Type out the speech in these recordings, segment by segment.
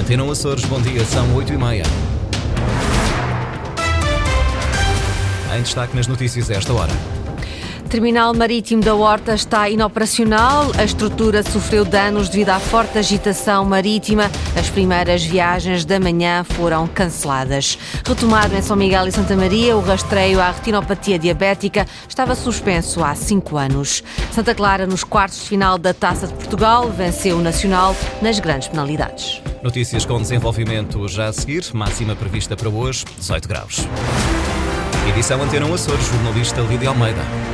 Antena Açores, bom dia, são 8 e meia. Em destaque nas notícias esta hora. Terminal Marítimo da Horta está inoperacional. A estrutura sofreu danos devido à forte agitação marítima. As primeiras viagens da manhã foram canceladas. Retomado em São Miguel e Santa Maria, o rastreio à retinopatia diabética estava suspenso há cinco anos. Santa Clara, nos quartos de final da Taça de Portugal, venceu o Nacional nas grandes penalidades. Notícias com desenvolvimento já a seguir. Máxima prevista para hoje, 18 graus. Edição Antena Açores, jornalista Lídia Almeida.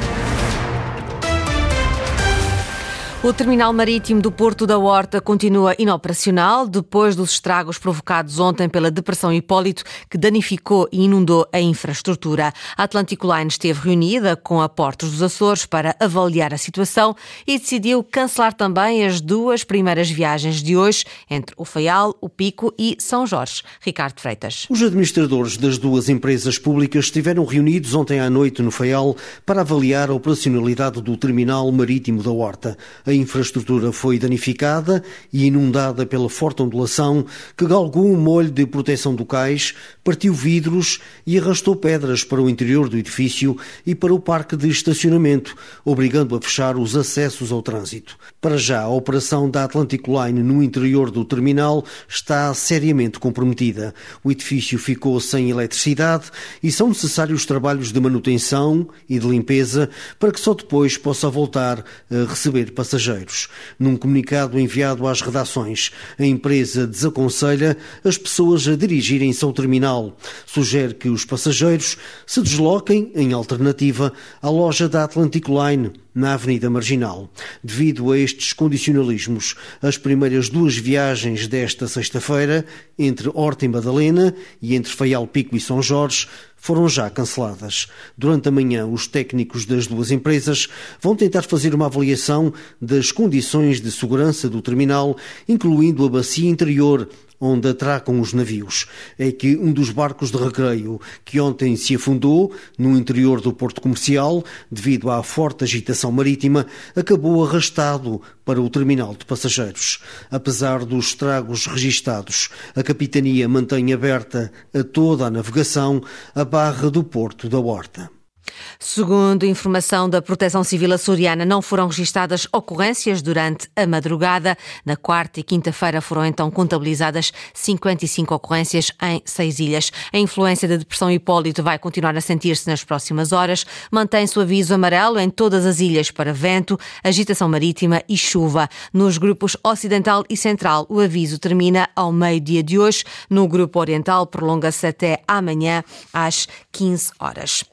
O terminal marítimo do Porto da Horta continua inoperacional depois dos estragos provocados ontem pela Depressão Hipólito, que danificou e inundou a infraestrutura. A Atlantic Line esteve reunida com a Portos dos Açores para avaliar a situação e decidiu cancelar também as duas primeiras viagens de hoje entre o Faial, o Pico e São Jorge. Ricardo Freitas. Os administradores das duas empresas públicas estiveram reunidos ontem à noite no Faial para avaliar a operacionalidade do terminal marítimo da Horta. A infraestrutura foi danificada e inundada pela forte ondulação que galgou um molho de proteção do cais, partiu vidros e arrastou pedras para o interior do edifício e para o parque de estacionamento, obrigando a fechar os acessos ao trânsito. Para já, a operação da Atlantic Line no interior do terminal está seriamente comprometida. O edifício ficou sem eletricidade e são necessários trabalhos de manutenção e de limpeza para que só depois possa voltar a receber passageiros passageiros. Num comunicado enviado às redações, a empresa desaconselha as pessoas a dirigirem-se ao terminal. Sugere que os passageiros se desloquem, em alternativa, à loja da Atlantic Line, na Avenida Marginal. Devido a estes condicionalismos, as primeiras duas viagens desta sexta-feira, entre Horta e Madalena e entre Faial Pico e São Jorge, foram já canceladas. Durante a manhã, os técnicos das duas empresas vão tentar fazer uma avaliação das condições de segurança do terminal, incluindo a bacia interior, onde atracam os navios. É que um dos barcos de recreio que ontem se afundou no interior do porto comercial, devido à forte agitação marítima, acabou arrastado para o terminal de passageiros. Apesar dos estragos registados, a capitania mantém aberta a toda a navegação a barra do porto da Horta. Segundo informação da Proteção Civil açoriana, não foram registadas ocorrências durante a madrugada. Na quarta e quinta-feira foram então contabilizadas 55 ocorrências em seis ilhas. A influência da depressão Hipólito vai continuar a sentir-se nas próximas horas. Mantém-se o aviso amarelo em todas as ilhas para vento, agitação marítima e chuva. Nos grupos ocidental e central, o aviso termina ao meio-dia de hoje. No grupo oriental, prolonga-se até amanhã às 15 horas.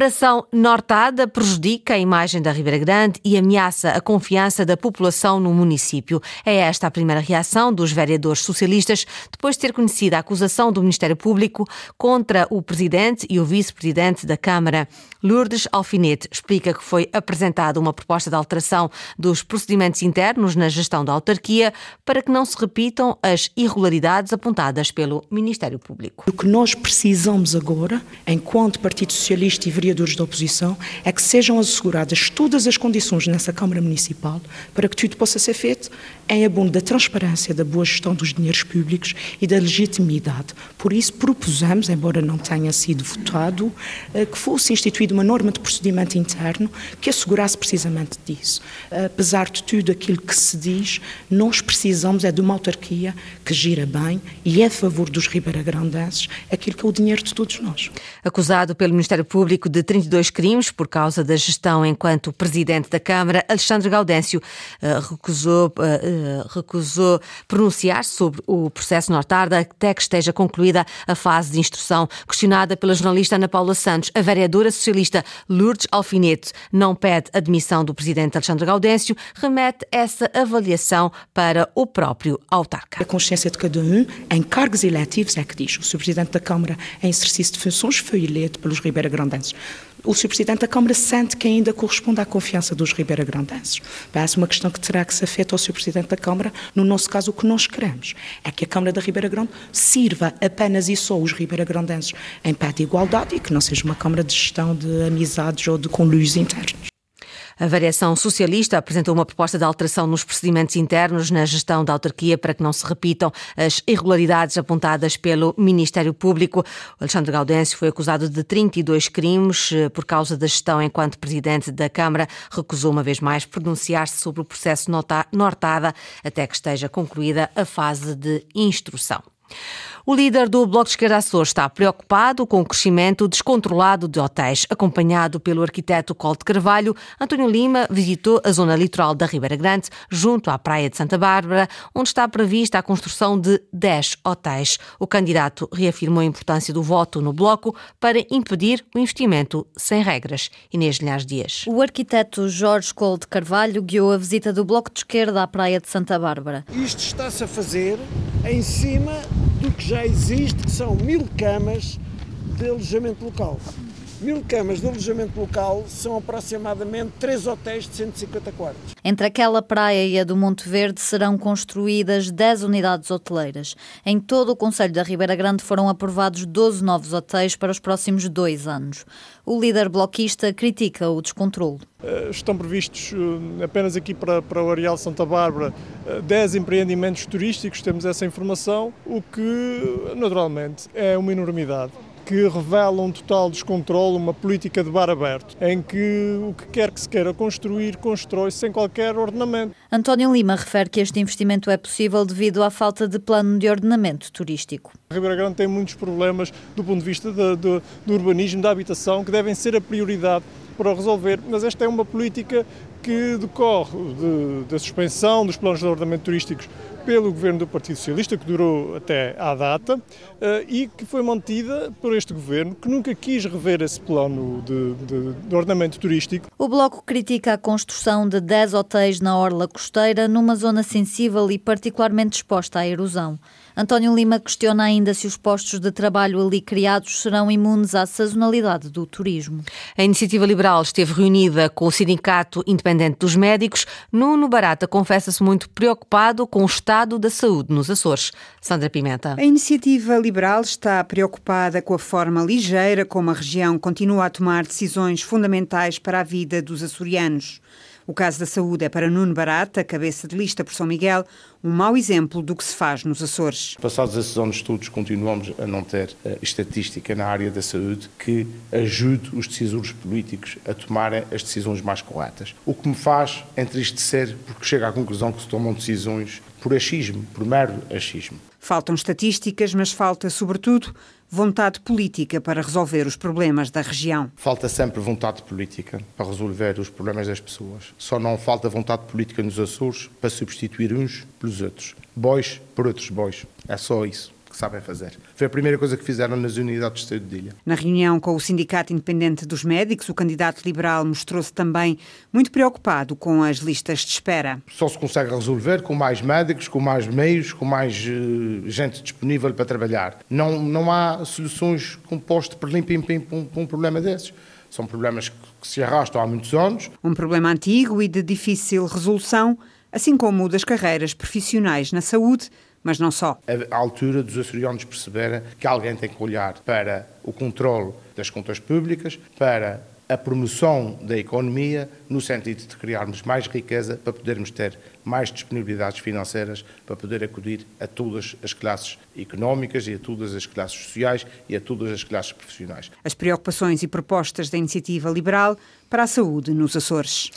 Operação Nortada prejudica a imagem da Ribeira Grande e ameaça a confiança da população no município. É esta a primeira reação dos vereadores socialistas depois de ter conhecido a acusação do Ministério Público contra o presidente e o vice-presidente da Câmara. Lourdes Alfinete explica que foi apresentada uma proposta de alteração dos procedimentos internos na gestão da autarquia para que não se repitam as irregularidades apontadas pelo Ministério Público. O que nós precisamos agora, enquanto Partido Socialista e vereadores da oposição, é que sejam asseguradas todas as condições nessa Câmara Municipal para que tudo possa ser feito em abono da transparência, da boa gestão dos dinheiros públicos e da legitimidade. Por isso propusemos, embora não tenha sido votado, eh, que fosse instituída uma norma de procedimento interno que assegurasse precisamente disso. Apesar de tudo aquilo que se diz, nós precisamos é de uma autarquia que gira bem e é a favor dos ribeiragrandenses aquilo que é o dinheiro de todos nós. Acusado pelo Ministério Público de 32 crimes por causa da gestão enquanto presidente da Câmara, Alexandre Gaudêncio uh, recusou, uh, recusou pronunciar sobre o processo Nortarda até que esteja concluída a fase de instrução. Questionada pela jornalista Ana Paula Santos, a vereadora socialista Lourdes Alfinete não pede admissão do presidente Alexandre Gaudêncio, remete essa avaliação para o próprio autarca. A consciência de cada um, em cargos eletivos, é que diz. O Sr. Presidente da Câmara, em exercício de funções, foi eleito pelos ribeira-grandenses o Sr. Presidente da Câmara sente que ainda corresponde à confiança dos ribeira-grandenses. É uma questão que terá que ser feita ao Sr. Presidente da Câmara. No nosso caso, o que nós queremos é que a Câmara da Ribeira Grande sirva apenas e só os ribeira-grandenses em pé de igualdade e que não seja uma Câmara de gestão de amizades ou de conluios internos. A variação socialista apresentou uma proposta de alteração nos procedimentos internos na gestão da autarquia para que não se repitam as irregularidades apontadas pelo Ministério Público. Alexandre Gaudêncio foi acusado de 32 crimes eh, por causa da gestão enquanto presidente da Câmara. Recusou uma vez mais pronunciar-se sobre o processo nortada até que esteja concluída a fase de instrução. O líder do Bloco de Esquerda Açores está preocupado com o crescimento descontrolado de hotéis. Acompanhado pelo arquiteto Colte Carvalho, António Lima visitou a zona litoral da Ribeira Grande, junto à Praia de Santa Bárbara, onde está prevista a construção de 10 hotéis. O candidato reafirmou a importância do voto no Bloco para impedir o investimento sem regras. Inês Linhares Dias. O arquiteto Jorge Colte Carvalho guiou a visita do Bloco de Esquerda à Praia de Santa Bárbara. Isto está-se a fazer em cima do que já existe, que são mil camas de alojamento local. Mil camas de alojamento local são aproximadamente três hotéis de 150 quartos. Entre aquela praia e a do Monte Verde serão construídas 10 unidades hoteleiras. Em todo o Conselho da Ribeira Grande foram aprovados 12 novos hotéis para os próximos dois anos. O líder bloquista critica o descontrole. Eh, estão previstos eh, apenas aqui para, para o Areal Santa Bárbara 10 eh, empreendimentos turísticos, temos essa informação, o que naturalmente é uma enormidade que revela um total descontrole, uma política de bar aberto, em que o que quer que se queira construir, constrói sem qualquer ordenamento. António Lima refere que este investimento é possível devido à falta de plano de ordenamento turístico. A Ribeira Grande tem muitos problemas do ponto de vista de, de, do urbanismo, da habitação, que devem ser a prioridade para resolver, mas esta é uma política que decorre de, da suspensão dos planos de ordenamento turísticos pelo governo do Partido Socialista, que durou até à data, eh, e que foi mantida por este governo, que nunca quis rever esse plano de, de, de ordenamento turístico. O Bloco critica a construção de 10 hotéis na Orla Costeira, numa zona sensível e particularmente exposta à erosão. António Lima questiona ainda se os postos de trabalho ali criados serão imunes à sazonalidade do turismo. A Iniciativa Liberal esteve reunida com o Sindicato Independente dos Médicos. Nuno Barata confessa-se muito preocupado com o estado da saúde nos Açores. Sandra Pimenta. A Iniciativa Liberal está preocupada com a forma ligeira como a região continua a tomar decisões fundamentais para a vida dos açorianos. O caso da saúde é para Nuno Barata, cabeça de lista por São Miguel, um mau exemplo do que se faz nos Açores. Passados esses anos estudos, continuamos a não ter uh, estatística na área da saúde que ajude os decisores políticos a tomarem as decisões mais corretas. O que me faz entristecer, porque chega à conclusão que se tomam decisões por achismo, por mero achismo. Faltam estatísticas, mas falta, sobretudo, vontade política para resolver os problemas da região. Falta sempre vontade política para resolver os problemas das pessoas. Só não falta vontade política nos Açores para substituir uns pelos outros. Bois por outros bois. É só isso que sabem fazer. Foi a primeira coisa que fizeram nas unidades de saúde de ilha. Na reunião com o Sindicato Independente dos Médicos, o candidato liberal mostrou-se também muito preocupado com as listas de espera. Só se consegue resolver com mais médicos, com mais meios, com mais uh, gente disponível para trabalhar. Não, não há soluções compostas por lim-pim-pim para um problema desses. São problemas que se arrastam há muitos anos. Um problema antigo e de difícil resolução, assim como o das carreiras profissionais na saúde, mas não só. A altura dos açorianos perceberem que alguém tem que olhar para o controle das contas públicas, para a promoção da economia, no sentido de criarmos mais riqueza para podermos ter mais disponibilidades financeiras para poder acudir a todas as classes económicas e a todas as classes sociais e a todas as classes profissionais. As preocupações e propostas da iniciativa liberal para a saúde nos Açores.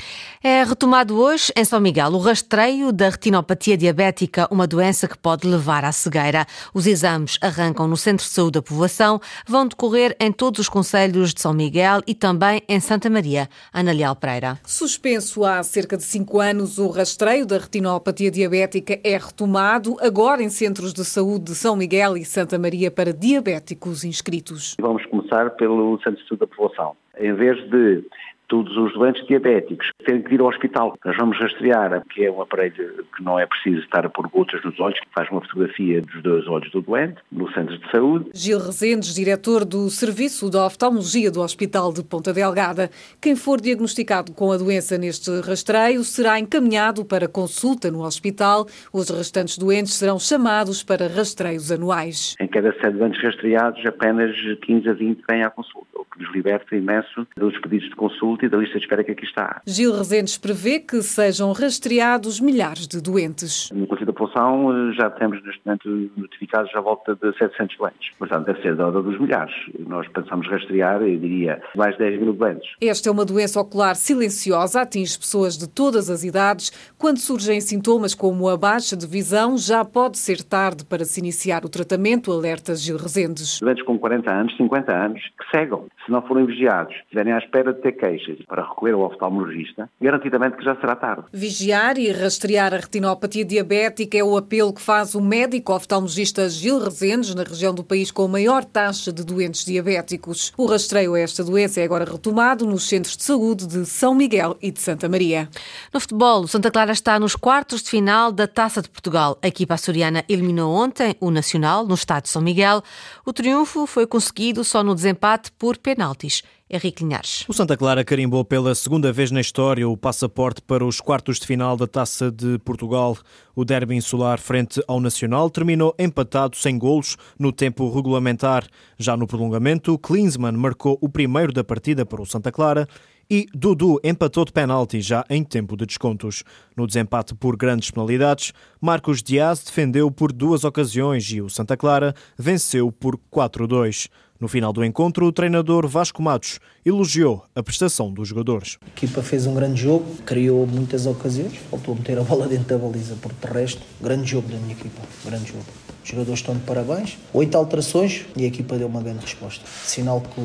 É retomado hoje em São Miguel o rastreio da retinopatia diabética, uma doença que pode levar à cegueira. Os exames arrancam no Centro de Saúde da Povoação, vão decorrer em todos os conselhos de São Miguel e também em Santa Maria. Ana Leal Pereira. Suspenso há cerca de cinco anos, o rastreio da retinopatia diabética é retomado agora em centros de saúde de São Miguel e Santa Maria para diabéticos inscritos. Vamos começar pelo Centro de Saúde da Povoação. Em vez de todos os doentes diabéticos têm que ir ao hospital. Nós vamos rastrear, que é um aparelho que não é preciso estar a pôr gotas nos olhos, que faz uma fotografia dos dois olhos do doente, no centro de saúde. Gil Rezendes, diretor do Serviço da Oftalmologia do Hospital de Ponta Delgada. Quem for diagnosticado com a doença neste rastreio será encaminhado para consulta no hospital. Os restantes doentes serão chamados para rastreios anuais. Em cada sete doentes rastreados, apenas 15 a 20 vêm à consulta que nos liberta imenso dos pedidos de consulta e da lista de espera que aqui está. Gil Rezendes prevê que sejam rastreados milhares de doentes. No Conselho da População já temos neste momento notificados à volta de 700 doentes. Portanto, deve ser da ordem dos milhares. Nós pensamos rastrear, eu diria, mais de 10 mil doentes. Esta é uma doença ocular silenciosa, atinge pessoas de todas as idades. Quando surgem sintomas como a baixa de visão, já pode ser tarde para se iniciar o tratamento, alerta Gil Rezendes. Doentes com 40 anos, 50 anos, que cegam. Se não forem vigiados, estiverem à espera de ter queixas para recolher ao oftalmologista, garantidamente que já será tarde. Vigiar e rastrear a retinopatia diabética é o apelo que faz o médico oftalmologista Gil Rezendes, na região do país com maior taxa de doentes diabéticos. O rastreio a esta doença é agora retomado nos centros de saúde de São Miguel e de Santa Maria. No futebol, o Santa Clara está nos quartos de final da Taça de Portugal. A equipa açoriana eliminou ontem o Nacional no estádio de São Miguel. O triunfo foi conseguido só no desempate por penaltis. Henrique Linhares. O Santa Clara carimbou pela segunda vez na história o passaporte para os quartos de final da Taça de Portugal. O derby insular frente ao Nacional terminou empatado sem golos no tempo regulamentar. Já no prolongamento, Klinsmann marcou o primeiro da partida para o Santa Clara e Dudu empatou de penalti já em tempo de descontos. No desempate por grandes penalidades, Marcos Dias defendeu por duas ocasiões e o Santa Clara venceu por 4-2. No final do encontro, o treinador Vasco Matos elogiou a prestação dos jogadores. A equipa fez um grande jogo, criou muitas ocasiões, faltou meter a bola dentro da baliza, por de resto, grande jogo da minha equipa, grande jogo. Os jogadores estão de parabéns, oito alterações e a equipa deu uma grande resposta. Sinal que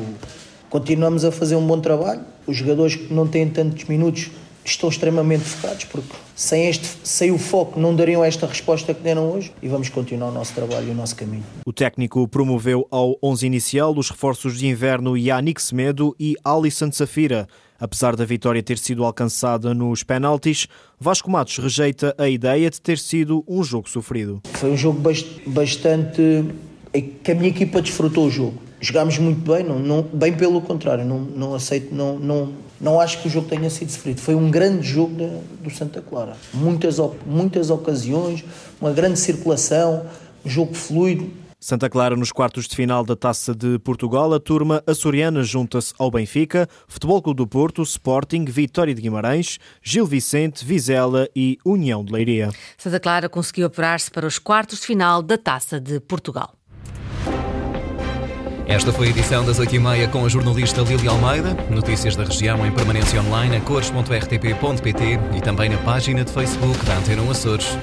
continuamos a fazer um bom trabalho, os jogadores que não têm tantos minutos estão extremamente focados porque sem, este, sem o foco não dariam esta resposta que deram hoje e vamos continuar o nosso trabalho e o nosso caminho. O técnico promoveu ao 11 inicial os reforços de inverno Yannick Semedo e Alisson Safira. Apesar da vitória ter sido alcançada nos penaltis, Vasco Matos rejeita a ideia de ter sido um jogo sofrido. Foi um jogo bastante que a minha equipa desfrutou o jogo. Jogámos muito bem, não, não, bem pelo contrário, não, não aceito, não, não, não acho que o jogo tenha sido sofrido. Foi um grande jogo do Santa Clara. Muitas, muitas ocasiões, uma grande circulação, um jogo fluido. Santa Clara nos quartos de final da Taça de Portugal, a turma açoriana junta-se ao Benfica, Futebol Clube do Porto, Sporting, Vitória de Guimarães, Gil Vicente, Vizela e União de Leiria. Santa Clara conseguiu apurar-se para os quartos de final da Taça de Portugal. Esta foi a edição das 8h30 com a jornalista Lili Almeida. Notícias da região em permanência online a cores.rtp.pt e também na página de Facebook da Antena Açores.